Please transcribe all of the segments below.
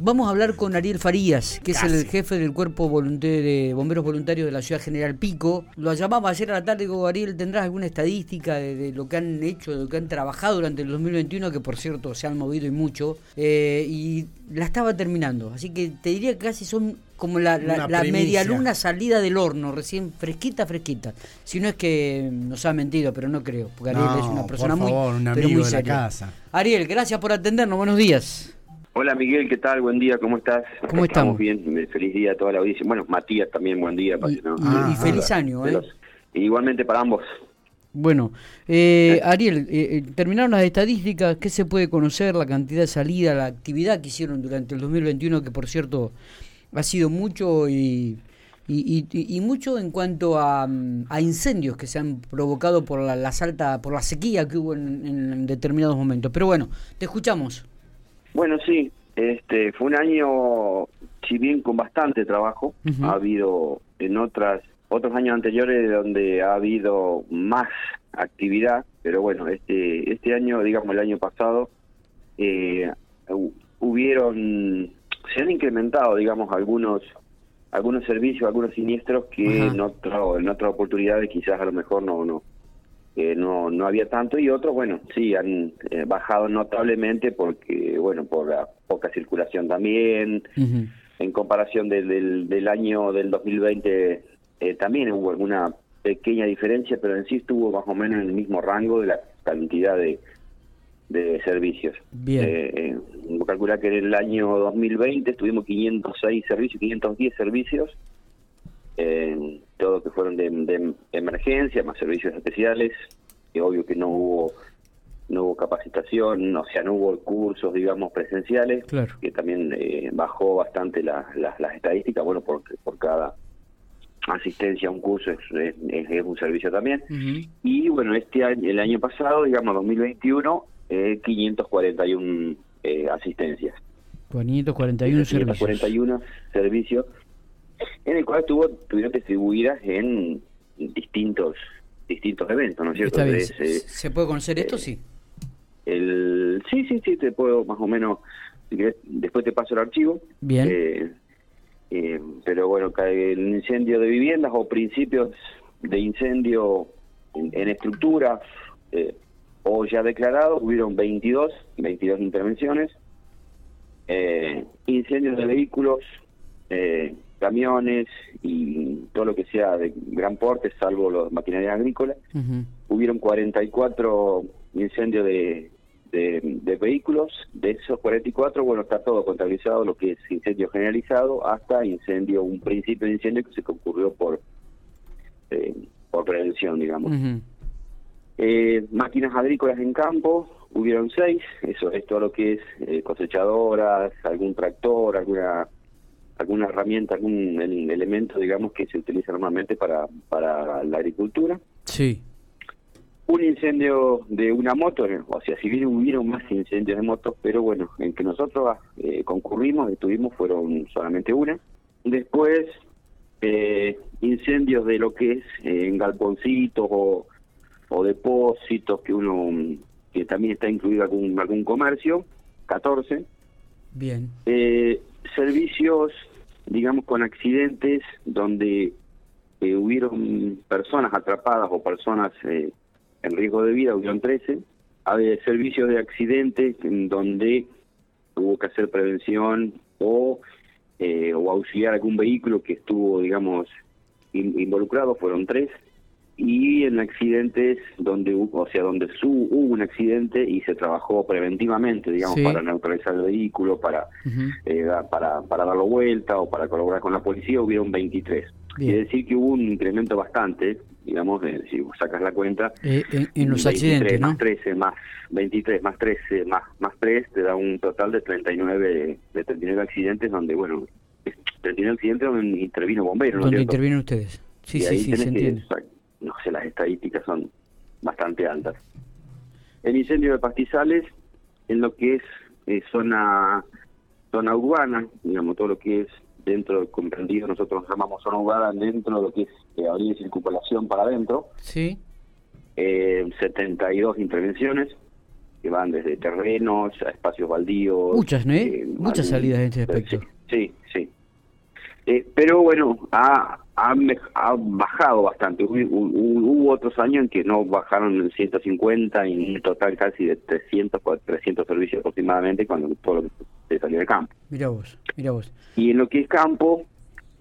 Vamos a hablar con Ariel Farías, que es el jefe del Cuerpo de Bomberos Voluntarios de la Ciudad General Pico. Lo llamaba ayer a la tarde, digo, Ariel, ¿tendrás alguna estadística de, lo que han hecho, de lo que han trabajado durante el 2021, que por cierto se han movido y mucho? Eh, y la estaba terminando, así que te diría que casi son como la, la, media luna salida del horno, recién fresquita, fresquita. Si no es que nos ha mentido, pero no creo, porque Ariel es una persona muy, pero muy seria. Ariel, gracias por atendernos, buenos días. Hola Miguel, ¿qué tal? Buen día, ¿cómo estás? ¿Cómo estamos? bien, feliz día a toda la audiencia. Bueno, Matías también, buen día. Y, y, feliz año, ¿eh? igualmente para ambos. Bueno, eh, Ariel, eh, eh, terminaron las estadísticas, ¿qué se puede conocer? La cantidad de salida, la actividad que hicieron durante el 2021, que por cierto ha sido mucho y, y, mucho en cuanto a, a, incendios que se han provocado por la, la salta, por la sequía que hubo en, en determinados momentos. Pero bueno, te escuchamos. Bueno, sí, este fue un año, si bien con bastante trabajo, ha habido en otras otros años anteriores donde ha habido más actividad, pero bueno, este este año, digamos el año pasado, eh, hubieron se han incrementado, digamos, algunos algunos servicios, algunos siniestros que en otro, en otras oportunidades quizás a lo mejor no no no, no había tanto y otros, bueno, sí, han eh, bajado notablemente porque, bueno, por la poca circulación también. En comparación del, del, año del 2020 eh, también hubo alguna pequeña diferencia, pero en sí estuvo más o menos en el mismo rango de la cantidad de, de servicios. Bien. Eh, eh calcular que en el año 2020 estuvimos 506 servicios, 510 servicios. Eh, todo que fueron de, emergencia, más servicios especiales, que obvio que no hubo no hubo capacitación, o sea, no hubo cursos, digamos, presenciales, que también eh, bajó bastante las estadísticas, bueno, porque por cada asistencia a un curso es, es, un servicio también. Y bueno, este año, el año pasado, digamos, 2021, eh, 541 eh, asistencias. 541 servicios. 541 servicios en el cual estuvo, estuvieron distribuidas en distintos distintos eventos, ¿no es cierto? Eh, ¿Se puede conocer esto? Sí. El, sí, sí, sí, te puedo más o menos, si querés, después te paso el archivo. Bien. Eh, eh, pero bueno, el incendio de viviendas o principios de incendio en, estructuras o ya declarados, hubieron 22, 22 intervenciones. incendios de vehículos, eh, camiones y todo lo que sea de gran porte, salvo los maquinarias agrícolas. Hubieron 44 incendios de, de, vehículos. De esos 44, bueno, está todo contabilizado, lo que es incendio generalizado, hasta incendio, un principio de incendio que se concurrió por, eh, por prevención, digamos. eh, máquinas agrícolas en campo, hubieron seis, eso es todo lo que es eh, cosechadoras, algún tractor, alguna alguna herramienta, algún elemento, digamos, que se utiliza normalmente para, para la agricultura. Sí. Un incendio de una moto, o sea, si bien hubieron más incendios de motos, pero bueno, en que nosotros eh, concurrimos, estuvimos, fueron solamente una. Después, eh, incendios de lo que es eh, en galponcitos o, o depósitos que uno, que también está incluido algún, algún comercio, 14. Bien. Eh, servicios, digamos, con accidentes donde eh, hubieron personas atrapadas o personas eh, en riesgo de vida, hubieron 13. Hay servicios de accidentes en donde hubo que hacer prevención o, eh, o auxiliar algún vehículo que estuvo, digamos, involucrado, fueron tres y en accidentes donde o sea donde su, hubo un accidente y se trabajó preventivamente digamos para neutralizar el vehículo para eh, para para darlo vuelta o para colaborar con la policía hubieron 23 quiere decir que hubo un incremento bastante digamos si sacas la cuenta eh, en, los accidentes más 13 más 23 más 13 más más 3 te da un total de 39 de 39 accidentes donde bueno 39 accidentes donde intervino bomberos donde intervienen ustedes. Sí sí sí se entiende no sé, las estadísticas son bastante altas. El incendio de pastizales, en lo que es eh, zona zona urbana, digamos, todo lo que es dentro comprendido, nosotros llamamos zona urbana dentro de lo que es eh, avenida de circulación para adentro. Sí. Eh, 72 intervenciones. que van desde terrenos a espacios baldíos. Muchas, ¿no? Muchas salidas en este aspecto. Sí, sí. pero bueno, ha, ha, bajado bastante. Hubo, otros años en que no bajaron en 150 y un total casi de 300, 300 servicios aproximadamente cuando todo lo que se salió de campo. Mira vos, mira vos. Y en lo que es campo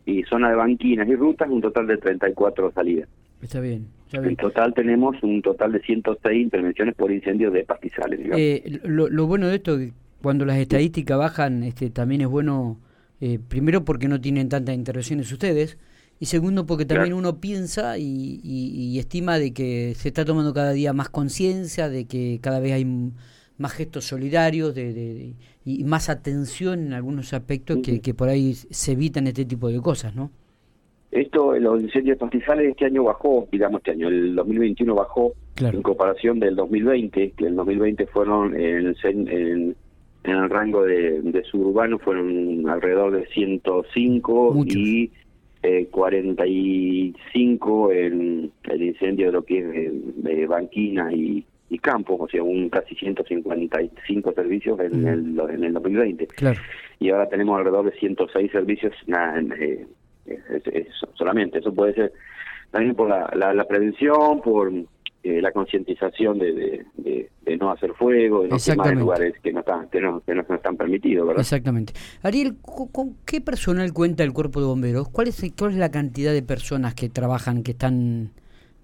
y zona de banquinas y rutas, un total de 34 salidas. Está bien, En total tenemos un total de 106 intervenciones por incendios de pastizales. Eh, lo, lo, bueno de esto, cuando las estadísticas bajan, este también es bueno, eh, primero porque no tienen tantas intervenciones ustedes, y segundo porque también uno piensa y, estima de que se está tomando cada día más conciencia, de que cada vez hay más gestos solidarios de, y más atención en algunos aspectos que, que, por ahí se evitan este tipo de cosas, ¿no? Esto, los incendios pastizales este año bajó, digamos este año, el 2021 bajó en comparación del 2020, que el 2020 fueron en, en, el rango de, de suburbano fueron alrededor de 105 y eh, 45 en el incendio de lo que es de, banquinas y, y campos, o sea, un casi 155 servicios en, el, en el 2020. Y ahora tenemos alrededor de 106 servicios nada, eh, solamente. Eso puede ser también por la, la, prevención, por eh, la concientización de, de, no hacer fuego, de no quemar en lugares que no, están, que no, que no, están permitidos. ¿verdad? Exactamente. Ariel, ¿con, qué personal cuenta el cuerpo de bomberos? ¿Cuál es, ¿Cuál es la cantidad de personas que trabajan, que están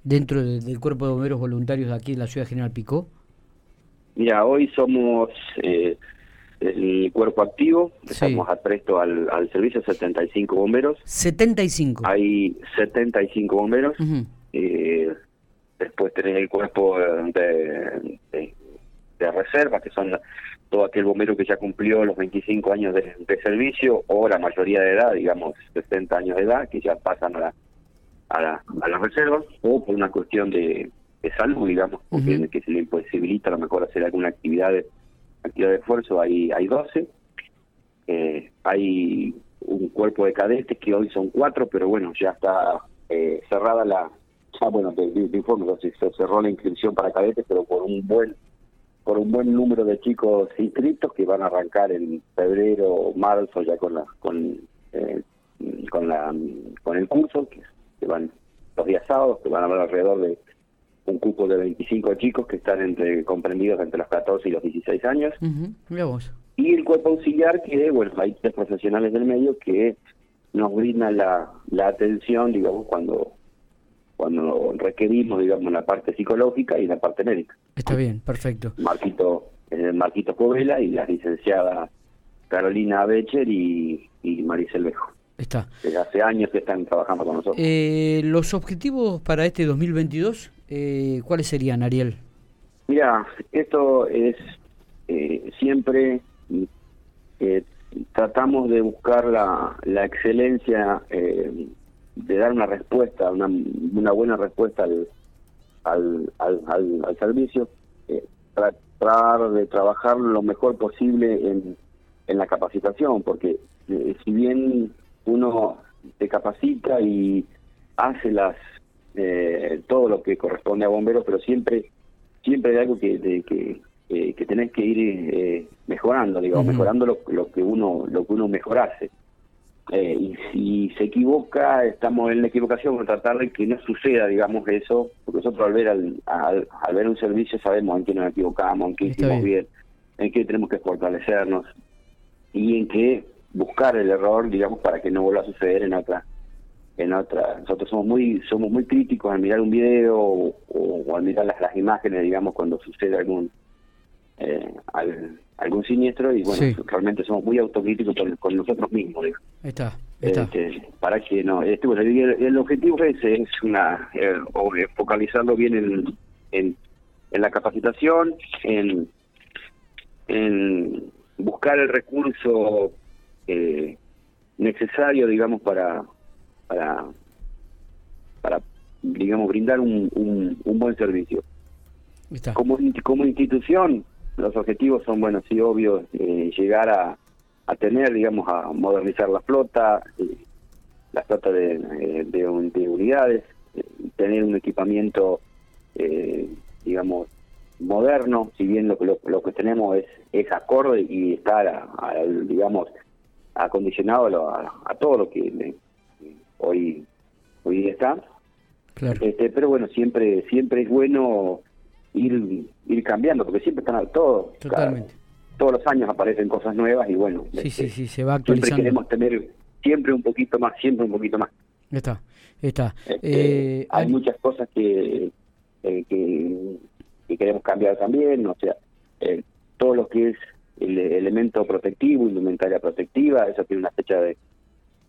dentro del cuerpo de bomberos voluntarios aquí en la ciudad de General Picó? Mira, hoy somos eh, el cuerpo activo, estamos apresto al, al servicio 75 bomberos. 75. Hay 75 bomberos. eh, después tenés el cuerpo de, de, reserva, que son todo aquel bombero que ya cumplió los 25 años de, servicio o la mayoría de edad, digamos 60 años de edad, que ya pasan a la, a, la, a las reservas, o por una cuestión de, de salud, digamos, porque que se le imposibilita a lo mejor hacer alguna actividad de actividad de esfuerzo hay, hay 12. Eh, hay un cuerpo de cadetes que hoy son cuatro, pero bueno, ya está eh, cerrada la, ya bueno, de, informe, se cerró la inscripción para cadetes, pero por un buen por un buen número de chicos inscritos que van a arrancar en febrero o marzo ya con la con eh, con la con el curso que, que van los días sábados que van a haber alrededor de un cupo de 25 chicos que están entre comprendidos entre los 14 y los 16 años. Y el cuerpo auxiliar que, bueno, hay tres profesionales del medio que nos brindan la, la atención, digamos, cuando cuando requerimos, digamos, la parte psicológica y la parte médica. Está bien, perfecto. Marquito, eh, Marquito Covela y la licenciada Carolina Becher y, y Maricel Bejo. Está. Desde hace años que están trabajando con nosotros. Eh, ¿Los objetivos para este 2022 eh, ¿cuáles serían, Ariel? Mira, esto es eh, siempre eh, tratamos de buscar la, la excelencia, eh, de dar una respuesta, una, una buena respuesta al, al, al, al, servicio, tratar de trabajar lo mejor posible en, en la capacitación, porque si bien uno se capacita y hace las eh, todo lo que corresponde a bomberos, pero siempre siempre hay algo que, de, que, eh, que tenés que ir eh, mejorando, digamos, mejorando lo, lo, que uno lo que uno mejorase. Eh, y si se equivoca, estamos en la equivocación, tratar de que no suceda, digamos, eso, porque nosotros al ver al, al, ver un servicio sabemos en qué nos equivocamos, en qué hicimos bien, en qué tenemos que fortalecernos y en qué buscar el error, digamos, para que no vuelva a suceder en otra en otra. Nosotros somos muy somos muy críticos al mirar un video o, al mirar las, las, imágenes digamos cuando sucede algún eh, algún siniestro y bueno realmente somos muy autocríticos con, nosotros mismos está, está. Este, para que no este bueno, el, objetivo ese es una eh, focalizarlo bien en, en, en la capacitación en en buscar el recurso eh, necesario digamos para para, para digamos, brindar un, un, buen servicio. Como, como institución, los objetivos son, bueno, sí, obvio, eh, llegar a, a tener, digamos, a modernizar la flota, eh, la flota de, eh, de, unidades, tener un equipamiento, digamos, moderno, si bien lo, lo, lo que tenemos es, es acorde y está, digamos, acondicionado a, a, todo lo que hoy hoy está. Este, pero bueno, siempre siempre es bueno ir ir cambiando, porque siempre están todos. Totalmente. todos los años aparecen cosas nuevas y bueno. Sí, sí, este, sí, se va actualizando. Siempre queremos tener siempre un poquito más, siempre un poquito más. Está, está. Este, eh, hay muchas cosas que, eh, que, queremos cambiar también, o sea, eh, todo lo que es el elemento protectivo, indumentaria protectiva, eso tiene una fecha de,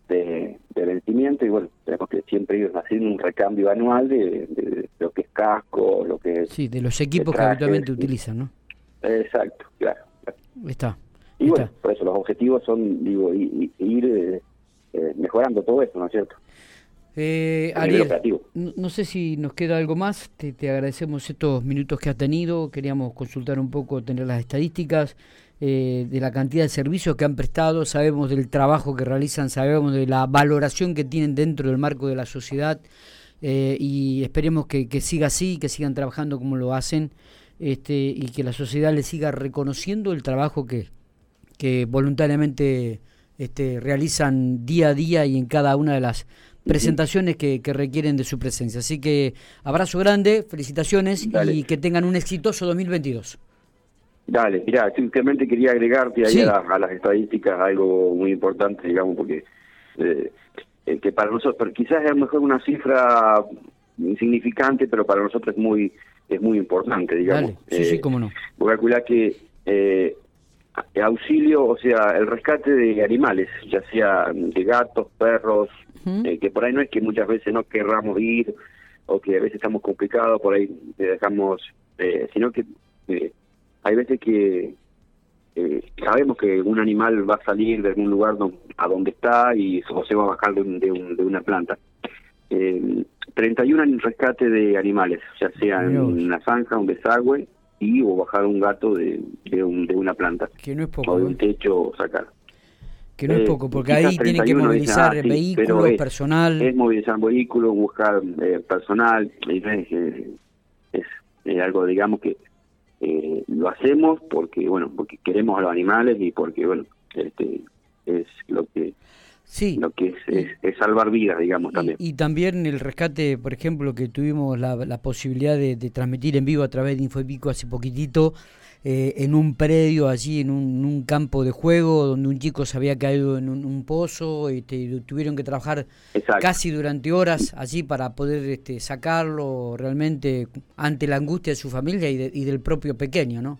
de, vencimiento y bueno, tenemos que siempre ir haciendo un recambio anual de, lo que es casco, lo que es... Sí, de los equipos que habitualmente utilizan, ¿no? Exacto, claro. Está. Y bueno, por eso los objetivos son, digo, ir, ir eh, mejorando todo esto, ¿no es cierto? Eh, Ariel, no, sé si nos queda algo más, te, te, agradecemos estos minutos que has tenido, queríamos consultar un poco, tener las estadísticas eh, de la cantidad de servicios que han prestado, sabemos del trabajo que realizan, sabemos de la valoración que tienen dentro del marco de la sociedad eh, y esperemos que, que, siga así, que sigan trabajando como lo hacen este, y que la sociedad les siga reconociendo el trabajo que, que voluntariamente este, realizan día a día y en cada una de las presentaciones que, requieren de su presencia. Así que abrazo grande, felicitaciones y que tengan un exitoso 2022. Dale, mira, simplemente quería agregarte ahí a, las estadísticas algo muy importante, digamos, porque eh, eh, que para nosotros, quizás es a lo mejor una cifra insignificante, pero para nosotros es muy es muy importante, digamos. sí, sí, eh, cómo no. Voy a calcular que eh, auxilio, o sea, el rescate de animales, ya sea de gatos, perros, eh, que por ahí no es que muchas veces no querramos ir o que a veces estamos complicados, por ahí dejamos, eh, sino que eh, hay veces que sabemos que un animal va a salir de algún lugar a donde está y o se va a bajar de, de, una planta. 31 en rescate de animales, ya sea en una zanja, un desagüe, y o bajar un gato de, de, una planta. Que no es poco. O de un techo o sacar. Que no es eh, poco, porque ahí tienen que movilizar ah, vehículos, personal. Es movilizar vehículos, buscar eh, personal, es, es, algo, digamos, que eh, lo hacemos porque, bueno, porque queremos a los animales y porque, bueno, este es lo que sí. lo que es, es, salvar vidas, digamos, también. Y, también el rescate, por ejemplo, que tuvimos la, la posibilidad de, transmitir en vivo a través de Infopico hace poquitito, eh, en un predio allí, en un, campo de juego, donde un chico se había caído en un, pozo y este, tuvieron que trabajar casi durante horas allí para poder este, sacarlo realmente ante la angustia de su familia y, y del propio pequeño, ¿no?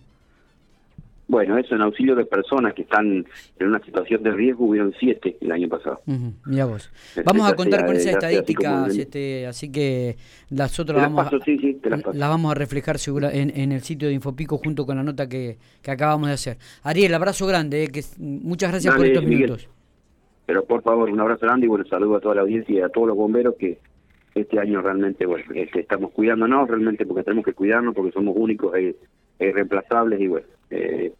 Bueno, eso en auxilio de personas que están en una situación de riesgo, hubieron siete el año pasado. mira vos. Vamos a contar con esa estadística, este, así que las otras vamos, a, vamos a reflejar segura en, en, el sitio de Infopico junto con la nota que, que acabamos de hacer. Ariel, abrazo grande, eh, que muchas gracias por estos minutos. Pero por favor, un abrazo grande y bueno, saludo a toda la audiencia y a todos los bomberos que este año realmente bueno, este, estamos cuidándonos realmente porque tenemos que cuidarnos porque somos únicos e irreemplazables y bueno eh,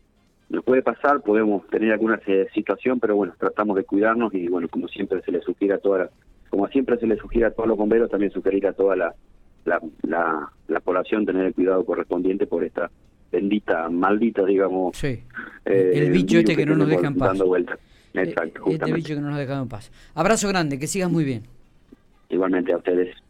nos puede pasar, podemos tener alguna situación, pero bueno, tratamos de cuidarnos y bueno, como siempre se le sugiere a toda la, como siempre se le sugiere a todos los bomberos, también sugerir a toda la, la, la, población tener el cuidado correspondiente por esta bendita, maldita, digamos. Sí. Eh, el bicho este que, no nos deja en paz. Dando vuelta. Eh, Exacto, este bicho que no nos deja en paz. Abrazo grande, que sigas muy bien. Igualmente a ustedes.